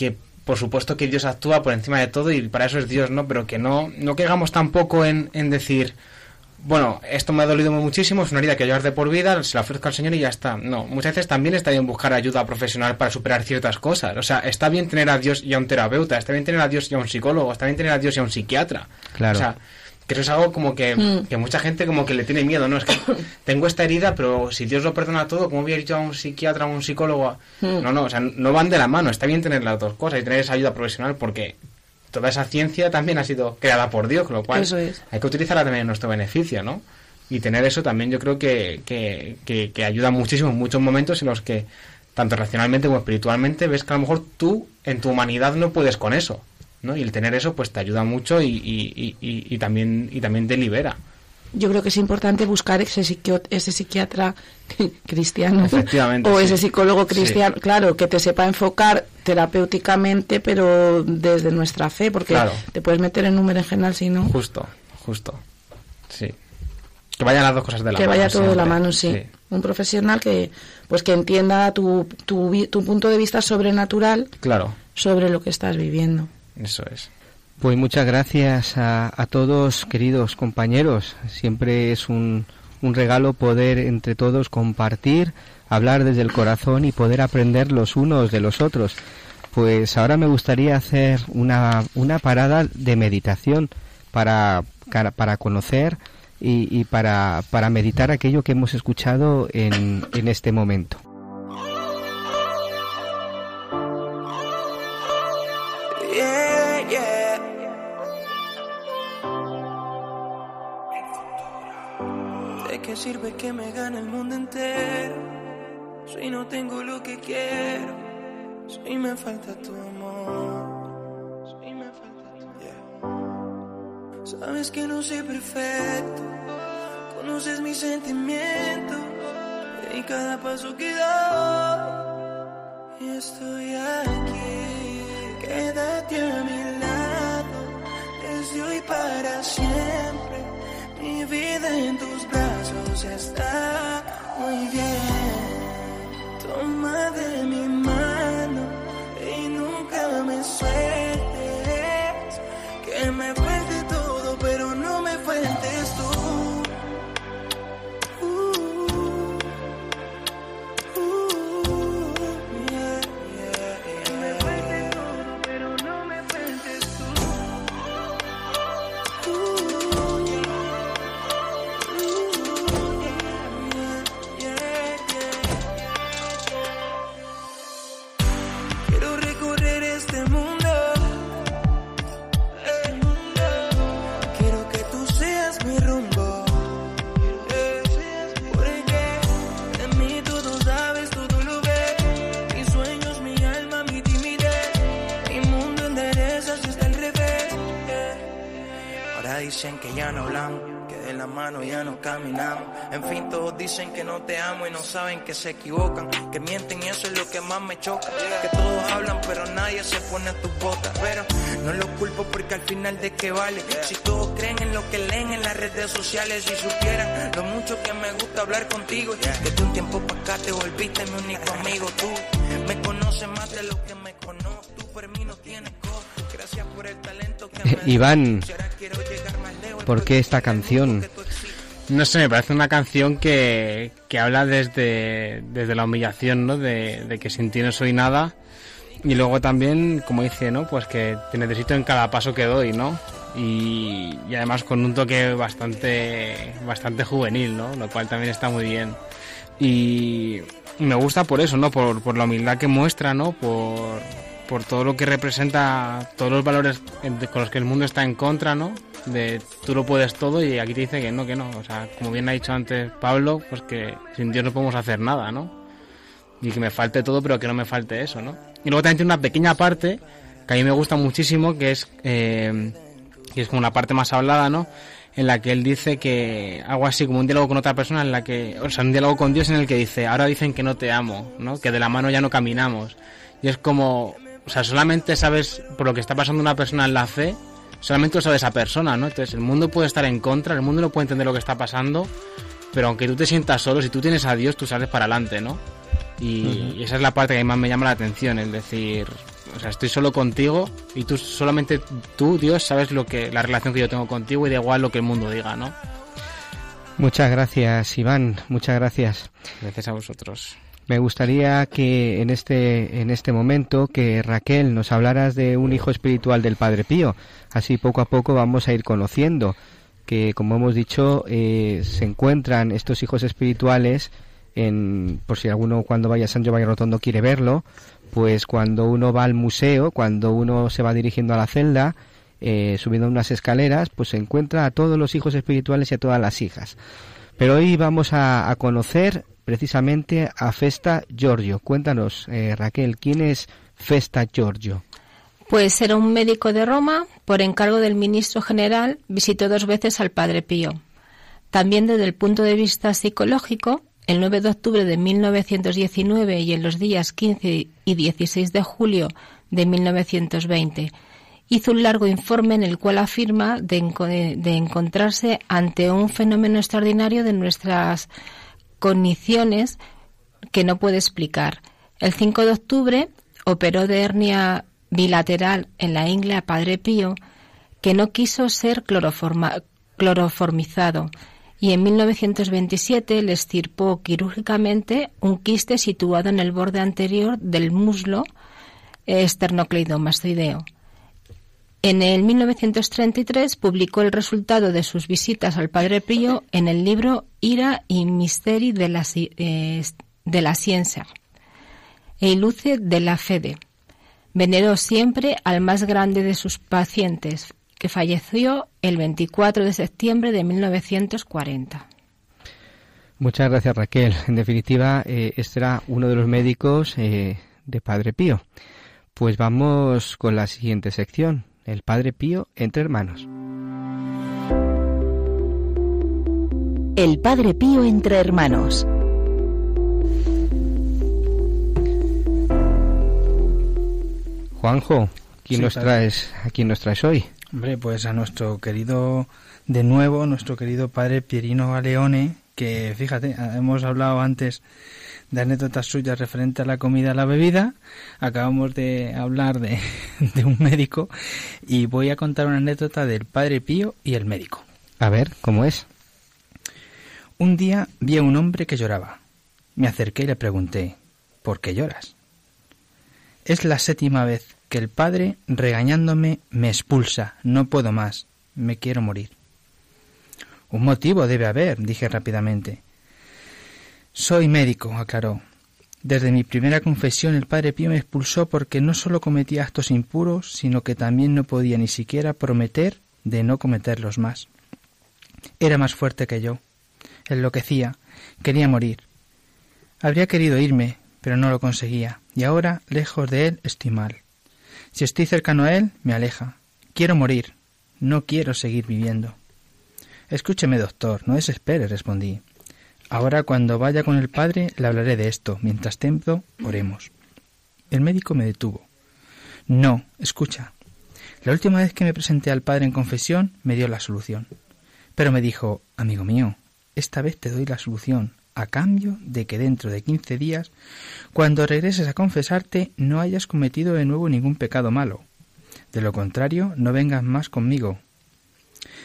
que por supuesto que Dios actúa por encima de todo y para eso es Dios, ¿no? Pero que no, no caigamos tampoco en, en decir, bueno, esto me ha dolido muchísimo, es una herida que llevas de por vida, se la ofrezco al Señor y ya está. No, muchas veces también está bien buscar ayuda profesional para superar ciertas cosas. O sea, está bien tener a Dios y a un terapeuta, está bien tener a Dios y a un psicólogo, está bien tener a Dios y a un psiquiatra. Claro. O sea, que eso es algo como que, Mm. que mucha gente como que le tiene miedo, ¿no? Es que [coughs] tengo esta herida, pero si Dios lo perdona todo, ¿cómo voy a ir a un psiquiatra, a un psicólogo? Mm. No, no, o sea, no van de la mano. Está bien tener las dos cosas y tener esa ayuda profesional porque toda esa ciencia también ha sido creada por Dios, con lo cual Eso es. hay que utilizarla también en nuestro beneficio, ¿no? Y tener eso también yo creo que, que, que, que ayuda muchísimo en muchos momentos en los que, tanto racionalmente como espiritualmente, ves que a lo mejor tú en tu humanidad no puedes con eso, ¿no? Y el tener eso pues te ayuda mucho y, y, y, también, y también te libera. Yo creo que es importante buscar ese, psiquiatra [laughs] cristiano o sí. ese psicólogo Sí. cristiano, claro, que te sepa enfocar terapéuticamente, pero desde nuestra fe, porque Claro. te puedes meter en un berenjenal si no. Justo, justo. Sí. Que vayan las dos cosas de la que mano. vaya todo de la mano, sí. Un profesional que pues que entienda tu, tu, tu punto de vista sobrenatural Claro, sobre lo que estás viviendo. Eso es. Pues muchas gracias a, a todos, queridos compañeros. Siempre es un, un regalo poder entre todos compartir, hablar desde el corazón y poder aprender los unos de los otros. Pues ahora me gustaría hacer una, una parada de meditación para, para conocer y, y para, para meditar aquello que hemos escuchado en, en este momento. Sirve que me gane el mundo entero si no tengo lo que quiero? Si me falta tu amor. Si me falta tu amor. Sabes que no soy perfecto. Conoces mis sentimientos y cada paso que doy. Y estoy aquí. Quédate a mi lado desde hoy para siempre. Mi vida en tus brazos está muy bien. Toma de mi mano y nunca me sueltes. Dicen que ya no hablamos, que de la mano ya no caminamos. En fin, todos dicen que no te amo y no saben que se equivocan, que mienten y eso es lo que más me choca. Que todos hablan pero nadie se pone a tus botas. Pero no los culpo porque al final de qué vale. Si todos creen en lo que leen en las redes sociales, si supieran lo mucho que me gusta hablar contigo. Que de un tiempo para acá te volviste mi único amigo. Tú me conoces más de lo que me conozco. Tú por mí no tienes. Gracias por el talento que me Iván, ¿por qué esta canción? No sé, me parece una canción que, que habla desde, desde la humillación, ¿no? De, de que sin ti no soy nada. Y luego también, como dice, ¿no? Pues que te necesito en cada paso que doy, ¿no? Y, y además con un toque bastante, bastante juvenil, ¿no? Lo cual también está muy bien. Y me gusta por eso, ¿no? Por, por la humildad que muestra, ¿no? Por, por todo lo que representa, todos los valores con los que el mundo está en contra, ¿no? De tú lo puedes todo y aquí te dice que no, que no. O sea, como bien ha dicho antes Pablo, pues que sin Dios no podemos hacer nada, ¿no? Y que me falte todo, pero que no me falte eso, ¿no? Y luego también tiene una pequeña parte que a mí me gusta muchísimo, que es, eh, que es como una parte más hablada, ¿no? En la que él dice que algo así como un diálogo con otra persona, en la que, o sea, un diálogo con Dios en el que dice, ahora dicen que no te amo, ¿no? Que de la mano ya no caminamos. Y es como, o sea, solamente sabes por lo que está pasando una persona en la fe, solamente lo sabe esa persona, ¿no? Entonces el mundo puede estar en contra, el mundo no puede entender lo que está pasando, pero aunque tú te sientas solo, si tú tienes a Dios, tú sales para adelante, ¿no? Y, esa es la parte que más me llama la atención, el decir, o sea, estoy solo contigo y tú solamente tú, Dios, sabes lo que la relación que yo tengo contigo y da igual lo que el mundo diga, ¿no? Muchas gracias, Iván. Muchas gracias. Gracias a vosotros. Me gustaría que en este en este momento que Raquel nos hablaras de un hijo espiritual del Padre Pío. Así poco a poco vamos a ir conociendo que, como hemos dicho, eh, se encuentran estos hijos espirituales en, por si alguno cuando vaya a San Giovanni Rotondo quiere verlo, pues cuando uno va al museo, cuando uno se va dirigiendo a la celda, eh, subiendo unas escaleras, pues se encuentra a todos los hijos espirituales y a todas las hijas. Pero hoy vamos a, a conocer precisamente a Festa Giorgio. Cuéntanos, eh, Raquel, ¿quién es Festa Giorgio? Pues era un médico de Roma, por encargo del ministro general, visitó dos veces al Padre Pío. También desde el punto de vista psicológico, el 9 de octubre de 1919 y en los días 15 y 16 de julio de 1920, hizo un largo informe en el cual afirma de, de encontrarse ante un fenómeno extraordinario de nuestras cogniciones que no puede explicar. El 5 de octubre operó de hernia bilateral en la ingle a Padre Pío, que no quiso ser cloroformizado, y en 1927 le estirpó quirúrgicamente un quiste situado en el borde anterior del muslo esternocleidomastoideo. En el 1933 publicó el resultado de sus visitas al Padre Pío en el libro Ira y Misteri de la, eh, de la Ciencia e Luce de la Fede. Veneró siempre al más grande de sus pacientes, que falleció el 24 de septiembre de 1940. Muchas gracias Raquel. En definitiva, eh, este era uno de los médicos eh, de Padre Pío. Pues vamos con la siguiente sección, el Padre Pío entre hermanos. El Padre Pío entre hermanos. Juanjo, ¿quién Sí, nos padre. traes, ¿a quién nos traes hoy? Hombre, pues a nuestro querido, de nuevo, nuestro querido padre Pierino Galeone, que fíjate, hemos hablado antes de anécdotas suyas referente a la comida y la bebida, acabamos de hablar de, [laughs] de un médico y voy a contar una anécdota del padre Pío y el médico. A ver, ¿cómo es? Un día vi a un hombre que lloraba. Me acerqué y le pregunté, ¿por qué lloras? Es la séptima vez que el padre, regañándome, me expulsa. No puedo más. Me quiero morir. Un motivo debe haber, dije rápidamente. Soy médico, aclaró. Desde mi primera confesión el padre Pío me expulsó porque no solo cometía actos impuros, sino que también no podía ni siquiera prometer de no cometerlos más. Era más fuerte que yo. Enloquecía. Quería morir. Habría querido irme, pero no lo conseguía, y ahora, lejos de él, estoy mal. Si estoy cercano a él, me aleja. Quiero morir. No quiero seguir viviendo. Escúcheme, doctor, no desespere, respondí. Ahora, cuando vaya con el padre, le hablaré de esto. Mientras tanto, oremos. El médico me detuvo. No, escucha. La última vez que me presenté al padre en confesión, me dio la solución. Pero me dijo, amigo mío, esta vez te doy la solución, a cambio de que dentro de quince días, cuando regreses a confesarte, no hayas cometido de nuevo ningún pecado malo. De lo contrario, no vengas más conmigo.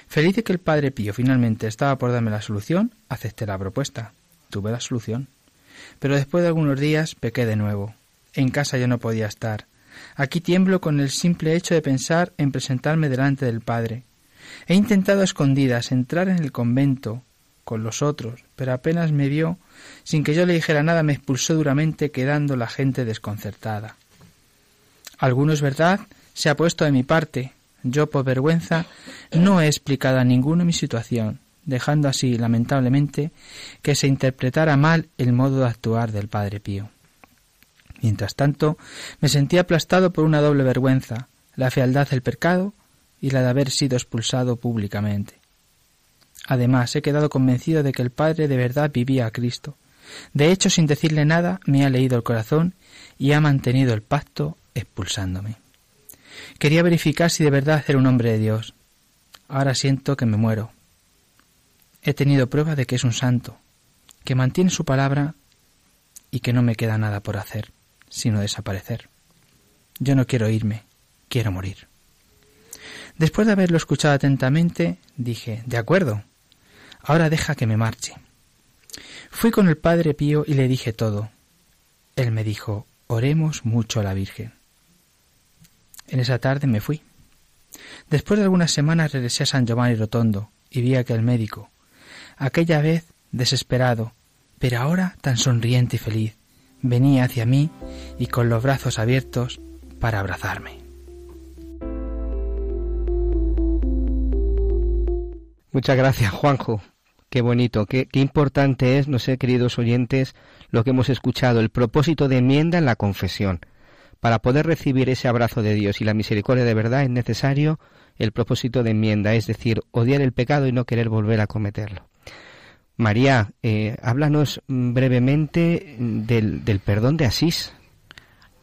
Feliz de que el padre Pío finalmente estaba por darme la solución, acepté la propuesta. Tuve la solución. Pero después de algunos días pequé de nuevo. En casa yo no podía estar. Aquí tiemblo con el simple hecho de pensar en presentarme delante del padre. He intentado a escondidas entrar en el convento con los otros, pero apenas me vio, sin que yo le dijera nada, me expulsó duramente, quedando la gente desconcertada. Alguno es verdad, se ha puesto de mi parte. Yo, por vergüenza, no he explicado a ninguno mi situación, dejando así, lamentablemente, que se interpretara mal el modo de actuar del Padre Pío. Mientras tanto, me sentía aplastado por una doble vergüenza, la fealdad del pecado y la de haber sido expulsado públicamente. Además, he quedado convencido de que el Padre de verdad vivía a Cristo. De hecho, sin decirle nada, me ha leído el corazón y ha mantenido el pacto expulsándome. Quería verificar si de verdad era un hombre de Dios. Ahora siento que me muero. He tenido prueba de que es un santo, que mantiene su palabra y que no me queda nada por hacer, sino desaparecer. Yo no quiero irme, quiero morir. Después de haberlo escuchado atentamente, dije, de acuerdo. Ahora deja que me marche. Fui con el Padre Pío y le dije todo. Él me dijo, oremos mucho a la Virgen. En esa tarde me fui. Después de algunas semanas regresé a San Giovanni Rotondo y vi a aquel médico, aquella vez desesperado, pero ahora tan sonriente y feliz, venía hacia mí y con los brazos abiertos para abrazarme. Muchas gracias, Juanjo. Qué bonito, qué, qué, importante es, no sé, queridos oyentes, lo que hemos escuchado, el propósito de enmienda en la confesión. Para poder recibir ese abrazo de Dios y la misericordia de verdad es necesario el propósito de enmienda, es decir, odiar el pecado y no querer volver a cometerlo. María, eh, háblanos brevemente del, del, perdón de Asís.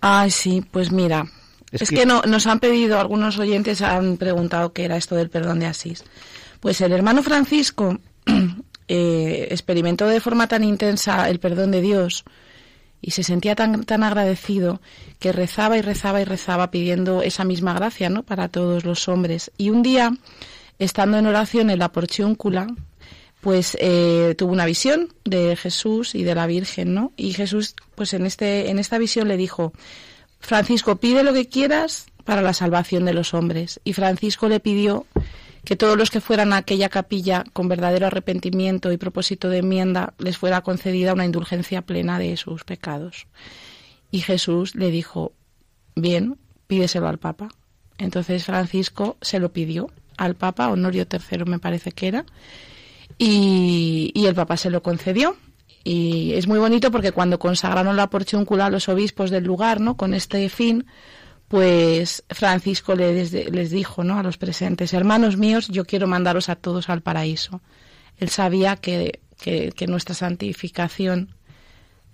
Ay, sí, pues mira, es, es que... que, no, nos han pedido, algunos oyentes han preguntado qué era esto del perdón de Asís. Pues el hermano Francisco [clears throat] eh, experimentó de forma tan intensa el perdón de Dios y se sentía tan, tan agradecido que rezaba y rezaba y rezaba pidiendo esa misma gracia ¿no? para todos los hombres. Y un día, estando en oración en la porciúncula, pues eh, tuvo una visión de Jesús y de la Virgen, ¿no? Y Jesús, pues en este, en esta visión le dijo, Francisco, pide lo que quieras para la salvación de los hombres. Y Francisco le pidió que todos los que fueran a aquella capilla con verdadero arrepentimiento y propósito de enmienda les fuera concedida una indulgencia plena de sus pecados. Y Jesús le dijo, bien, pídeselo al Papa. Entonces Francisco se lo pidió al Papa, Honorio III me parece que era, y, y el Papa se lo concedió. Y es muy bonito porque cuando consagraron la porciúncula a los obispos del lugar, ¿no? Con este fin, pues Francisco les, les, dijo ¿no? a los presentes, hermanos míos, yo quiero mandaros a todos al paraíso. Él sabía que, que, que nuestra santificación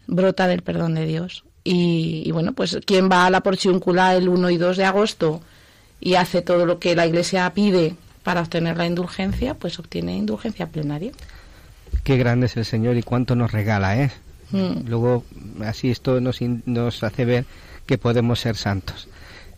brota del perdón de Dios. Y, y, bueno, pues quien va a la porciúncula el 1 y 2 de agosto y hace todo lo que la Iglesia pide para obtener la indulgencia, pues obtiene indulgencia plenaria. Qué grande es el Señor y cuánto nos regala, ¿eh? Mm. Luego, así esto nos, nos hace ver que podemos ser santos.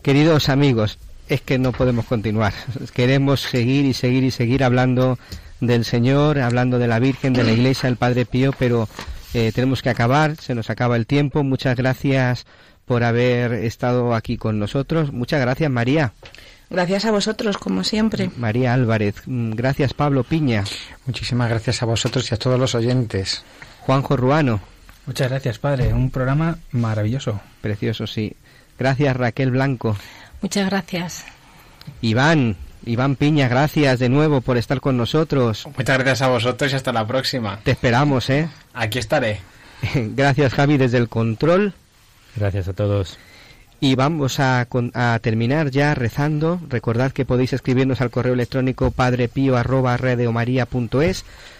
Queridos amigos, es que no podemos continuar. Queremos seguir y seguir y seguir hablando del Señor, hablando de la Virgen, de la Iglesia, del Padre Pío, pero eh, tenemos que acabar, se nos acaba el tiempo. Muchas gracias por haber estado aquí con nosotros. Muchas gracias, María. Gracias a vosotros, como siempre. María Álvarez. Gracias, Pablo Piña. Muchísimas gracias a vosotros y a todos los oyentes. Juanjo Ruano. Muchas gracias, padre. Un programa maravilloso. Precioso, sí. Gracias, Raquel Blanco. Muchas gracias. Iván, Iván Piña, gracias de nuevo por estar con nosotros. Muchas gracias a vosotros y hasta la próxima. Te esperamos, ¿eh? Aquí estaré. [laughs] gracias, Javi, desde el control. Gracias a todos. Y vamos a, a, terminar ya rezando. Recordad que podéis escribirnos al correo electrónico padrepío.es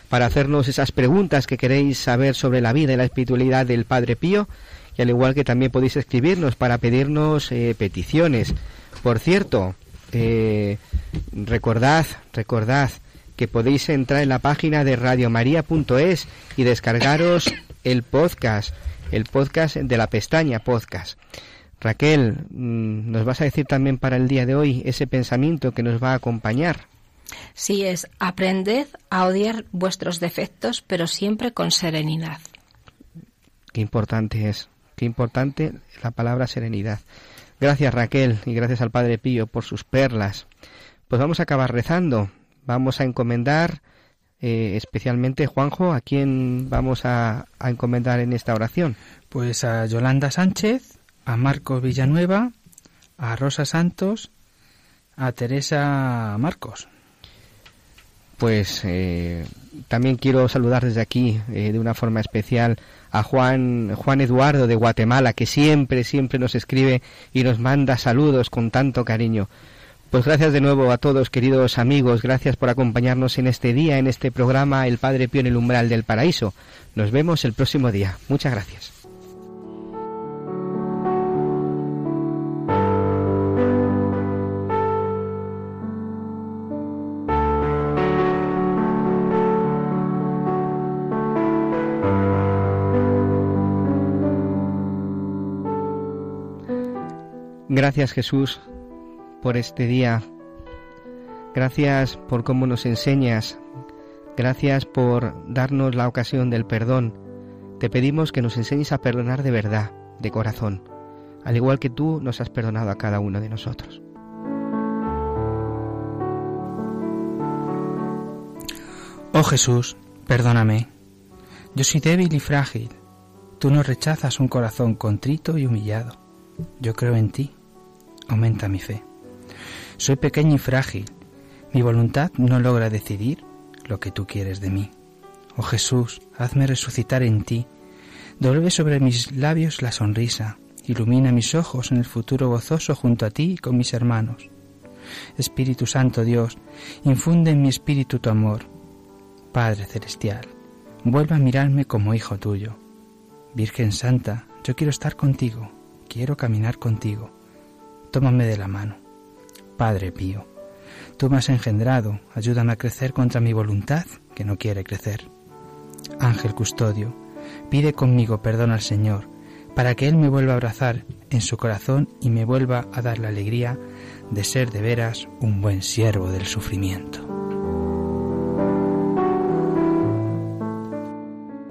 para hacernos esas preguntas que queréis saber sobre la vida y la espiritualidad del Padre Pío y al igual que también podéis escribirnos para pedirnos eh, peticiones. Por cierto, eh, recordad, recordad que podéis entrar en la página de radiomaria.es y descargaros el podcast, el podcast de la pestaña podcast. Raquel, mm, ¿nos vas a decir también para el día de hoy ese pensamiento que nos va a acompañar? Sí, es aprended a odiar vuestros defectos, pero siempre con serenidad. Qué importante es. Qué importante la palabra serenidad. Gracias Raquel y gracias al Padre Pío por sus perlas. Pues vamos a acabar rezando. Vamos a encomendar eh, especialmente Juanjo, ¿a quién vamos a, a, encomendar en esta oración? Pues a Yolanda Sánchez, a Marcos Villanueva, a Rosa Santos, a Teresa Marcos. Pues eh, también quiero saludar desde aquí eh, de una forma especial a Juan, Juan Eduardo de Guatemala, que siempre, siempre nos escribe y nos manda saludos con tanto cariño. Pues gracias de nuevo a todos, queridos amigos, gracias por acompañarnos en este día, en este programa El Padre Pío en el umbral del paraíso. Nos vemos el próximo día. Muchas gracias. Gracias Jesús por este día. Gracias por cómo nos enseñas. Gracias por darnos la ocasión del perdón. Te pedimos que nos enseñes a perdonar de verdad, de corazón, al igual que tú nos has perdonado a cada uno de nosotros. Oh Jesús, perdóname. Yo soy débil y frágil. Tú no rechazas un corazón contrito y humillado. Yo creo en ti. Aumenta mi fe. Soy pequeño y frágil. Mi voluntad no logra decidir lo que tú quieres de mí. Oh Jesús, hazme resucitar en ti. Devuelve sobre mis labios la sonrisa. Ilumina mis ojos en el futuro gozoso junto a ti y con mis hermanos. Espíritu Santo Dios, infunde en mi espíritu tu amor. Padre Celestial, vuelve a mirarme como hijo tuyo. Virgen Santa, yo quiero estar contigo, quiero caminar contigo. Tómame de la mano. Padre Pío, tú me has engendrado, ayúdame a crecer contra mi voluntad, que no quiere crecer. Ángel custodio, pide conmigo perdón al Señor, para que Él me vuelva a abrazar en su corazón y me vuelva a dar la alegría de ser de veras un buen siervo del sufrimiento.